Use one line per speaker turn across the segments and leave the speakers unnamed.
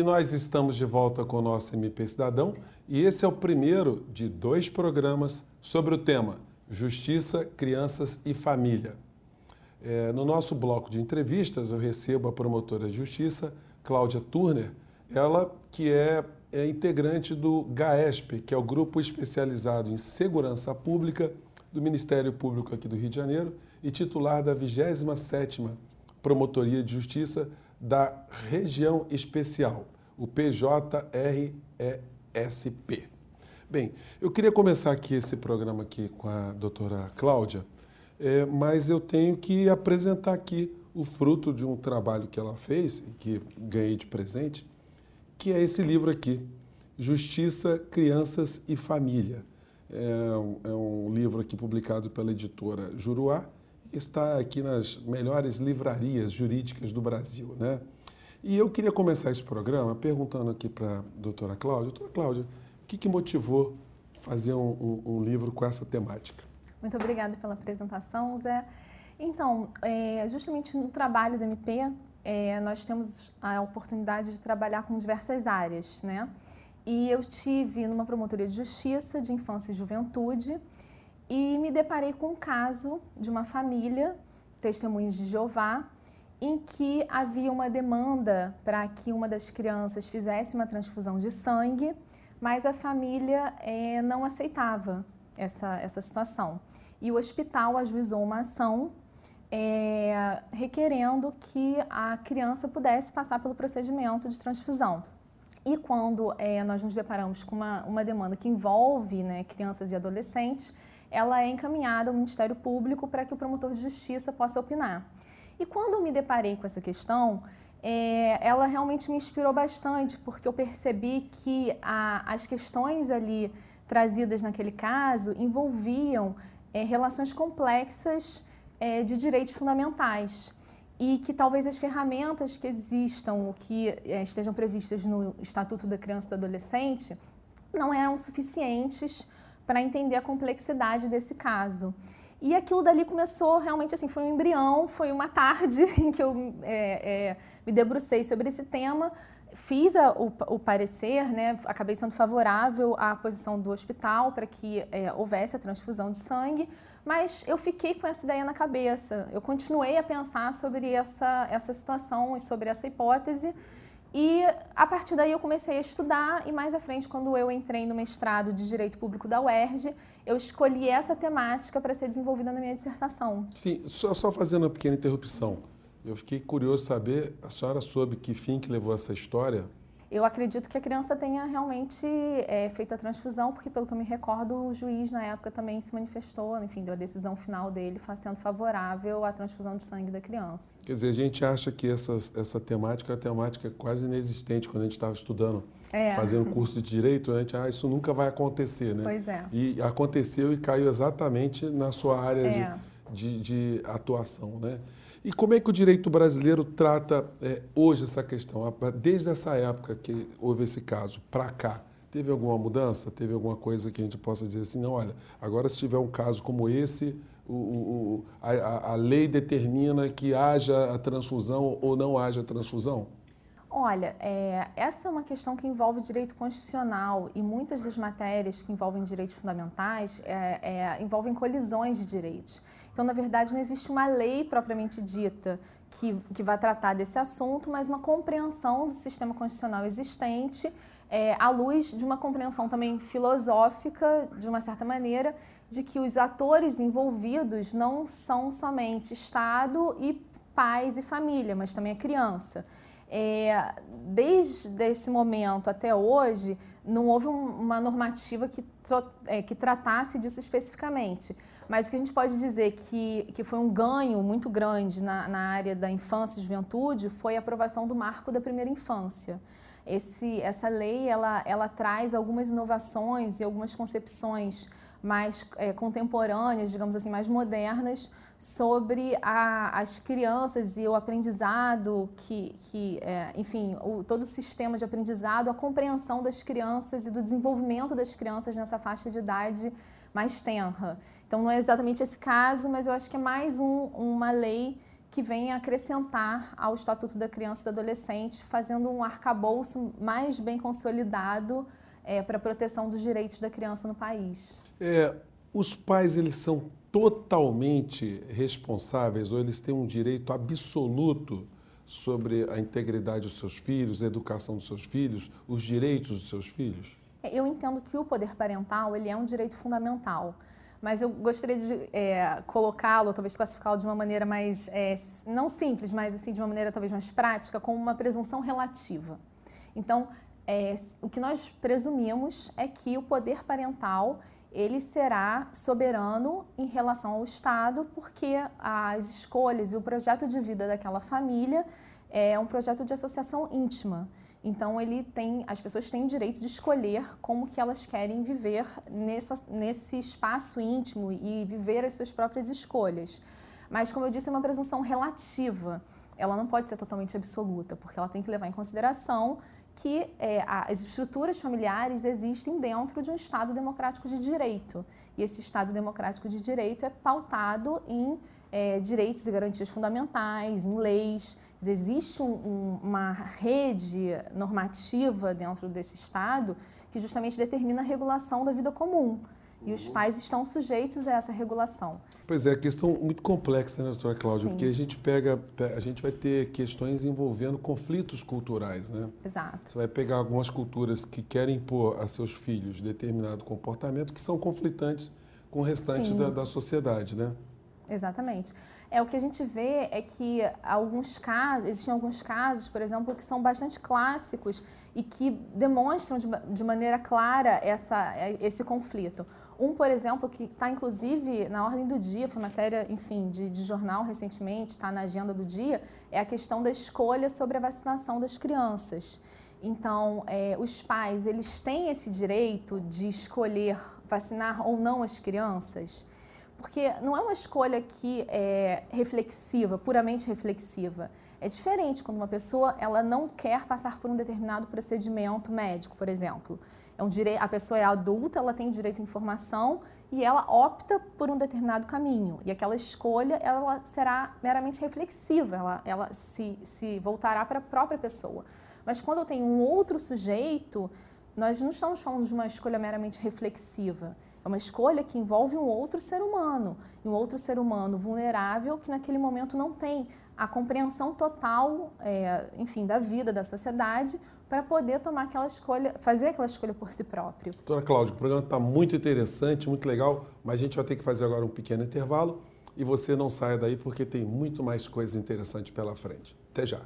E nós estamos de volta com o nosso MP Cidadão e esse é o primeiro de dois programas sobre o tema Justiça, Crianças e Família. É, no nosso bloco de entrevistas, eu recebo a promotora de justiça, Cláudia Turner, ela que é, é integrante do GAESP, que é o Grupo Especializado em Segurança Pública do Ministério Público aqui do Rio de Janeiro e titular da 27ª Promotoria de Justiça da Região Especial, o PJRESP. Bem, eu queria começar aqui esse programa aqui com a doutora Cláudia, é, mas eu tenho que apresentar aqui o fruto de um trabalho que ela fez e que ganhei de presente, que é esse livro aqui, Justiça, Crianças e Família. É um, é um livro aqui publicado pela editora Juruá, está aqui nas melhores livrarias jurídicas do Brasil, né? E eu queria começar esse programa perguntando aqui para a doutora Cláudia. Doutora Cláudia, o que, que motivou fazer um, um, um, livro com essa temática?
Muito obrigada pela apresentação, Zé. Então, é, justamente no trabalho do MP, é, nós temos a oportunidade de trabalhar com diversas áreas, né? E eu tive numa promotoria de justiça de infância e juventude e me deparei com um caso de uma família, testemunhas de Jeová, em que havia uma demanda para que uma das crianças fizesse uma transfusão de sangue, mas a família é, não aceitava essa, essa situação. E o hospital ajuizou uma ação é, requerendo que a criança pudesse passar pelo procedimento de transfusão. E quando é, nós nos deparamos com uma, uma demanda que envolve né, crianças e adolescentes, ela é encaminhada ao Ministério Público para que o promotor de justiça possa opinar. E quando eu me deparei com essa questão, é, ela realmente me inspirou bastante, porque eu percebi que a, as questões ali trazidas naquele caso envolviam é, relações complexas é, de direitos fundamentais e que talvez as ferramentas que existam, que é, estejam previstas no Estatuto da Criança e do Adolescente, não eram suficientes para entender a complexidade desse caso. E aquilo dali começou realmente assim, foi um embrião, foi uma tarde em que eu é, é, me debrucei sobre esse tema, fiz a, o, o, parecer, né, acabei sendo favorável à posição do hospital para que é, houvesse a transfusão de sangue, mas eu fiquei com essa ideia na cabeça. Eu continuei a pensar sobre essa, essa situação e sobre essa hipótese e a partir daí eu comecei a estudar e mais à frente, quando eu entrei no mestrado de Direito Público da UERJ, eu escolhi essa temática para ser desenvolvida na minha dissertação.
Sim, só, só fazendo uma pequena interrupção. Eu fiquei curioso saber, a senhora soube que fim que levou essa história?
Eu acredito que a criança tenha realmente é, feito a transfusão, porque pelo que eu me recordo, o juiz na época também se manifestou, enfim, deu a decisão final dele sendo favorável à transfusão de sangue da criança.
Quer dizer, a gente acha que essa, essa temática é uma temática quase inexistente quando a gente estava estudando, é. fazendo curso de direito, a gente, ah, isso nunca vai acontecer, né?
Pois é.
E aconteceu e caiu exatamente na sua área é. de, de, de atuação, né? E como é que o direito brasileiro trata é, hoje essa questão? Desde essa época que houve esse caso para cá, teve alguma mudança? Teve alguma coisa que a gente possa dizer assim, não, olha, agora se tiver um caso como esse, o, o, a, a lei determina que haja a transfusão ou não haja transfusão?
Olha, é, essa é uma questão que envolve direito constitucional e muitas das matérias que envolvem direitos fundamentais é, é, envolvem colisões de direitos. Então, na verdade, não existe uma lei propriamente dita que, que vai tratar desse assunto, mas uma compreensão do sistema constitucional existente, é, à luz de uma compreensão também filosófica, de uma certa maneira, de que os atores envolvidos não são somente Estado e pais e família, mas também a criança. É, desde esse momento até hoje, não houve um, uma normativa que, é, que tratasse disso especificamente. Mas o que a gente pode dizer que, que foi um ganho muito grande na, na área da infância e juventude foi a aprovação do marco da primeira infância. Esse, essa lei ela, ela traz algumas inovações e algumas concepções mais é, contemporâneas, digamos assim, mais modernas sobre a, as crianças e o aprendizado que, que é, enfim, o, todo o sistema de aprendizado, a compreensão das crianças e do desenvolvimento das crianças nessa faixa de idade mais tenra. Então não é exatamente esse caso, mas eu acho que é mais um, uma lei que vem acrescentar ao Estatuto da Criança e do Adolescente, fazendo um arcabouço mais bem consolidado é, para a proteção dos direitos da criança no país.
É, os pais eles são totalmente responsáveis ou eles têm um direito absoluto sobre a integridade dos seus filhos, a educação dos seus filhos, os direitos dos seus filhos?
É, eu entendo que o poder parental ele é um direito fundamental mas eu gostaria de é, colocá-lo, talvez classificá-lo de uma maneira mais, é, não simples, mas assim, de uma maneira talvez mais prática, como uma presunção relativa. Então, é, o que nós presumimos é que o poder parental ele será soberano em relação ao Estado, porque as escolhas e o projeto de vida daquela família é um projeto de associação íntima. Então ele tem, as pessoas têm o direito de escolher como que elas querem viver nessa, nesse espaço íntimo e viver as suas próprias escolhas. Mas como eu disse, é uma presunção relativa. Ela não pode ser totalmente absoluta, porque ela tem que levar em consideração que é, as estruturas familiares existem dentro de um Estado democrático de direito. E esse Estado democrático de direito é pautado em é, direitos e garantias fundamentais, em leis. Existe um, um, uma rede normativa dentro desse Estado que justamente determina a regulação da vida comum. E os pais estão sujeitos a essa regulação.
Pois é, questão muito complexa, né, doutora Cláudia? Sim. Porque a gente pega, a gente vai ter questões envolvendo conflitos culturais, né?
Exato.
Você vai pegar algumas culturas que querem impor a seus filhos determinado comportamento que são conflitantes com o restante da, da sociedade, né?
Exatamente. É o que a gente vê é que alguns casos, existem alguns casos, por exemplo, que são bastante clássicos e que demonstram de, de maneira clara essa, esse conflito. Um, por exemplo, que está inclusive na ordem do dia, foi matéria, enfim, de, de jornal recentemente, está na agenda do dia, é a questão da escolha sobre a vacinação das crianças. Então, é, os pais, eles têm esse direito de escolher vacinar ou não as crianças? Porque não é uma escolha que é reflexiva, puramente reflexiva. É diferente quando uma pessoa ela não quer passar por um determinado procedimento médico, por exemplo. É um dire... A pessoa é adulta, ela tem direito à informação e ela opta por um determinado caminho. E aquela escolha ela será meramente reflexiva, ela, ela se, se voltará para a própria pessoa. Mas quando eu tenho um outro sujeito, nós não estamos falando de uma escolha meramente reflexiva. É uma escolha que envolve um outro ser humano, um outro ser humano vulnerável que naquele momento não tem a compreensão total, é, enfim, da vida, da sociedade, para poder tomar aquela escolha, fazer aquela escolha por si próprio.
Doutora Cláudia, o programa está muito interessante, muito legal, mas a gente vai ter que fazer agora um pequeno intervalo e você não saia daí porque tem muito mais coisas interessantes pela frente. Até já.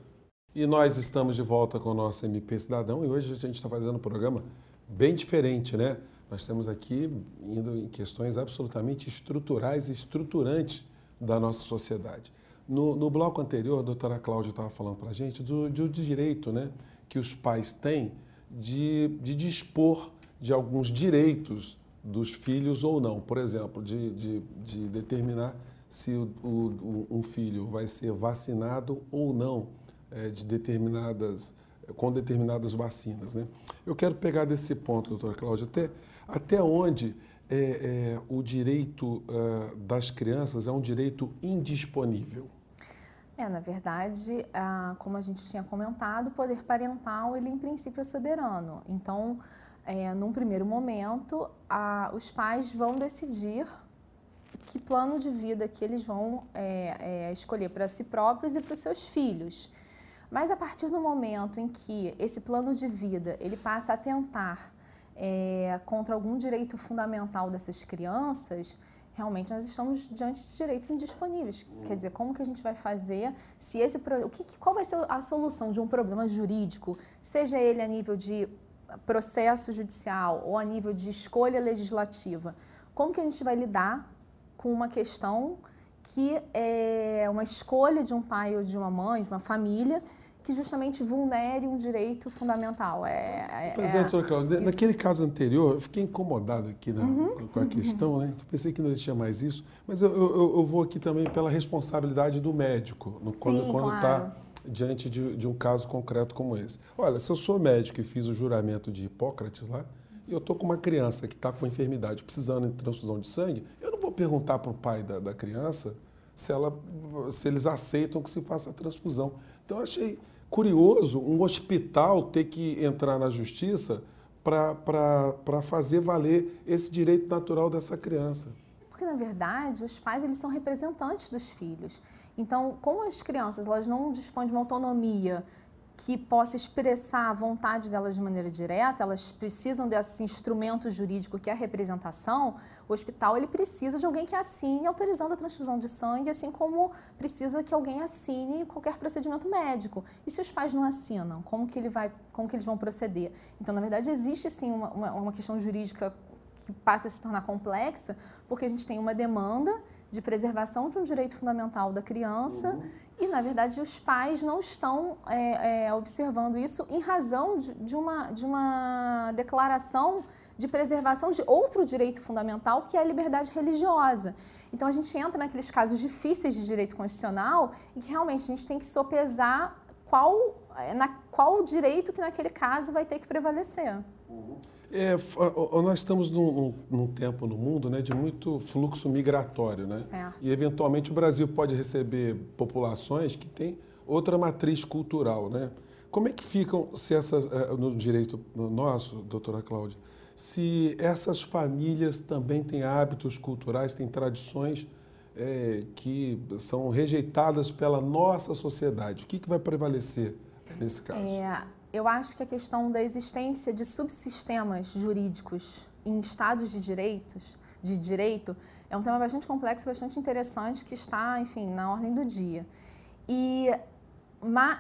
E nós estamos de volta com o nosso MP Cidadão e hoje a gente está fazendo um programa bem diferente, né? Nós estamos aqui indo em questões absolutamente estruturais e estruturantes da nossa sociedade. No, no bloco anterior, a doutora Cláudia estava falando para a gente do, do, direito né, que os pais têm de, de dispor de alguns direitos dos filhos ou não. Por exemplo, de, de, de determinar se o, o, um filho vai ser vacinado ou não é, de determinadas, com determinadas vacinas. Né? Eu quero pegar desse ponto, doutora Cláudia, até até onde é, é, o direito uh, das crianças é um direito indisponível?
É, na verdade, como a gente tinha comentado, o poder parental, ele em princípio é soberano. Então, é, num primeiro momento, os pais vão decidir que plano de vida que eles vão é, é, escolher para si próprios e para os seus filhos. Mas a partir do momento em que esse plano de vida ele passa a tentar é, contra algum direito fundamental dessas crianças, realmente nós estamos diante de direitos indisponíveis. Quer dizer, como que a gente vai fazer se esse o que, qual vai ser a solução de um problema jurídico, seja ele a nível de processo judicial ou a nível de escolha legislativa? Como que a gente vai lidar com uma questão que é uma escolha de um pai ou de uma mãe, de uma família, que justamente vulnere um direito fundamental. É,
é, pois é, é Cláudia, naquele caso anterior, eu fiquei incomodado aqui na, uhum. com a questão, né? Pensei que não existia mais isso, mas eu, eu, eu vou aqui também pela responsabilidade do médico, no, quando está claro. diante de, de, um caso concreto como esse. Olha, se eu sou médico e fiz o juramento de Hipócrates lá, e eu estou com uma criança que está com enfermidade, precisando de transfusão de sangue, eu não vou perguntar para o pai da, da criança se, ela, se eles aceitam que se faça a transfusão. Então, achei curioso um hospital ter que entrar na justiça para fazer valer esse direito natural dessa criança.
Porque, na verdade, os pais eles são representantes dos filhos. Então, como as crianças elas não dispõem de uma autonomia que possa expressar a vontade delas de maneira direta, elas precisam desse instrumento jurídico que é a representação, o hospital ele precisa de alguém que assine autorizando a transfusão de sangue, assim como precisa que alguém assine qualquer procedimento médico. E se os pais não assinam, como que, ele vai, como que eles vão proceder? Então, na verdade, existe sim uma, uma, uma questão jurídica que passa a se tornar complexa, porque a gente tem uma demanda de preservação de um direito fundamental da criança uhum. E, na verdade, os pais não estão é, é, observando isso em razão de, de, uma, de uma declaração de preservação de outro direito fundamental, que é a liberdade religiosa. Então, a gente entra naqueles casos difíceis de direito constitucional e que realmente a gente tem que sopesar qual, é, na, qual direito que naquele caso vai ter que prevalecer.
Uhum. É, nós estamos num, num, tempo no mundo né, de muito fluxo migratório, né? Certo. E eventualmente o Brasil pode receber populações que têm outra matriz cultural, né? Como é que ficam se essas é, no direito nosso, doutora Cláudia, se essas famílias também têm hábitos culturais, têm tradições é, que são rejeitadas pela nossa sociedade? O que, que vai prevalecer nesse caso?
É, eu acho que a questão da existência de subsistemas jurídicos em estados de direitos, de direito, é um tema bastante complexo, bastante interessante, que está, enfim, na ordem do dia. E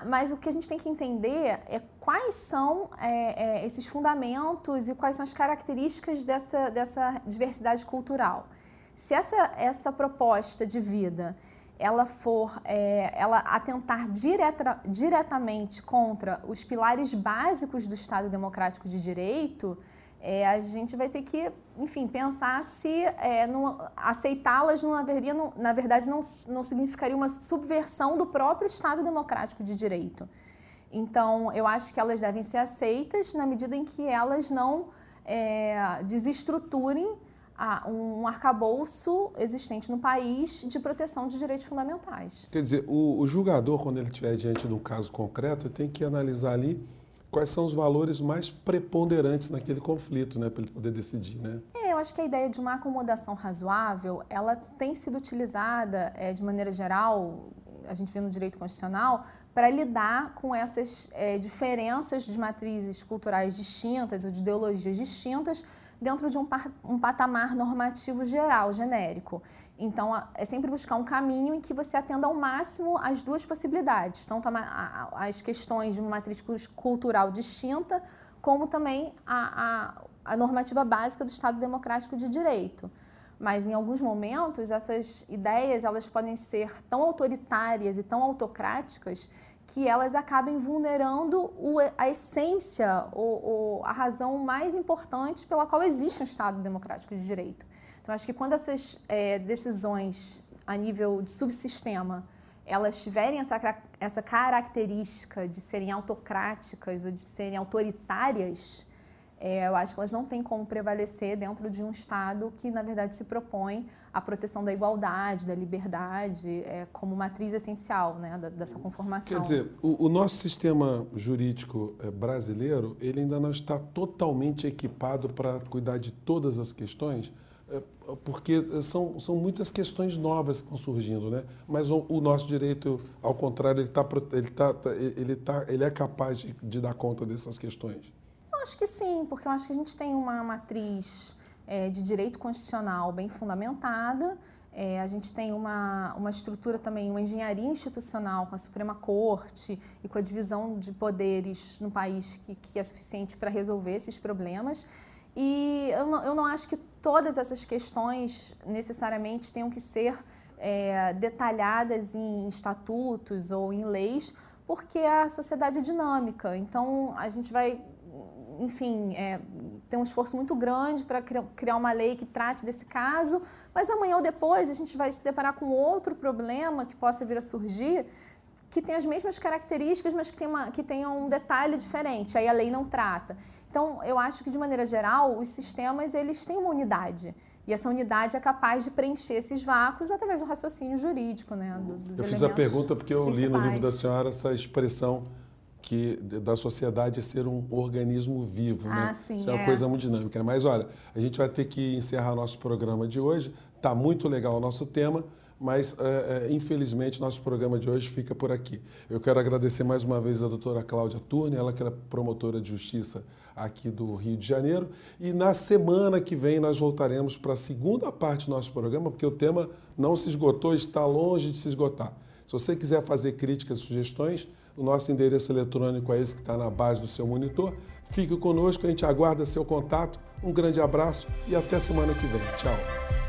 mas o que a gente tem que entender é quais são é, é, esses fundamentos e quais são as características dessa, dessa diversidade cultural. Se essa, essa proposta de vida ela for é, ela atentar direta, diretamente contra os pilares básicos do Estado Democrático de Direito, é, a gente vai ter que, enfim, pensar se é, aceitá-las não haveria, não, na verdade, não, não significaria uma subversão do próprio Estado Democrático de Direito. Então, eu acho que elas devem ser aceitas na medida em que elas não é, desestruturem a um arcabouço existente no país de proteção de direitos fundamentais.
Quer dizer, o, o julgador, quando ele estiver diante de um caso concreto, tem que analisar ali quais são os valores mais preponderantes naquele conflito, né, para ele poder decidir, né?
É, eu acho que a ideia de uma acomodação razoável, ela tem sido utilizada é, de maneira geral, a gente vê no direito constitucional, para lidar com essas é, diferenças de matrizes culturais distintas ou de ideologias distintas dentro de um, um patamar normativo geral, genérico. Então, é sempre buscar um caminho em que você atenda ao máximo as duas possibilidades, tanto as questões de uma matriz cultural distinta, como também a, a, a normativa básica do Estado Democrático de Direito. Mas, em alguns momentos, essas ideias elas podem ser tão autoritárias e tão autocráticas que elas acabem vulnerando o, a essência, ou, a razão mais importante pela qual existe um Estado democrático de direito. Então, acho que quando essas é, decisões a nível de subsistema elas tiverem essa, essa característica de serem autocráticas ou de serem autoritárias, é, eu acho que elas não têm como prevalecer dentro de um Estado que, na verdade, se propõe a proteção da igualdade, da liberdade, é, como matriz essencial né, da, da, sua conformação.
Quer dizer, o, o nosso sistema jurídico é, brasileiro, ele ainda não está totalmente equipado para cuidar de todas as questões, é, porque são, são muitas questões novas que estão surgindo, né? Mas o, o nosso direito, ao contrário, ele, tá, ele, tá, ele, tá, ele é capaz de, de dar conta dessas questões
acho que sim, porque eu acho que a gente tem uma matriz é, de direito constitucional bem fundamentada. É, a gente tem uma, uma estrutura também, uma engenharia institucional com a Suprema Corte e com a divisão de poderes no país que, que é suficiente para resolver esses problemas. E eu não, eu não acho que todas essas questões necessariamente tenham que ser é, detalhadas em estatutos ou em leis, porque a sociedade é dinâmica. Então, a gente vai enfim, é, tem um esforço muito grande para criar uma lei que trate desse caso, mas amanhã ou depois a gente vai se deparar com outro problema que possa vir a surgir, que tem as mesmas características, mas que tem, uma, que tem um detalhe diferente, aí a lei não trata. Então, eu acho que, de maneira geral, os sistemas eles têm uma unidade. E essa unidade é capaz de preencher esses vácuos através do raciocínio jurídico, né?
dos eu fiz a pergunta porque eu li no livro da senhora essa expressão que da sociedade ser um organismo vivo,
né?
ah,
né? Sim,
Isso é uma é. coisa muito dinâmica. Mas olha, a gente vai ter que encerrar nosso programa de hoje. Tá muito legal o nosso tema mas é, é, infelizmente nosso programa de hoje fica por aqui. Eu quero agradecer mais uma vez a doutora Cláudia Turne, ela que é promotora de justiça aqui do Rio de Janeiro. E na semana que vem nós voltaremos para a segunda parte do nosso programa, porque o tema não se esgotou, está longe de se esgotar. Se você quiser fazer críticas sugestões, o nosso endereço eletrônico é esse que está na base do seu monitor. Fique conosco, a gente aguarda seu contato. Um grande abraço e até semana que vem. Tchau.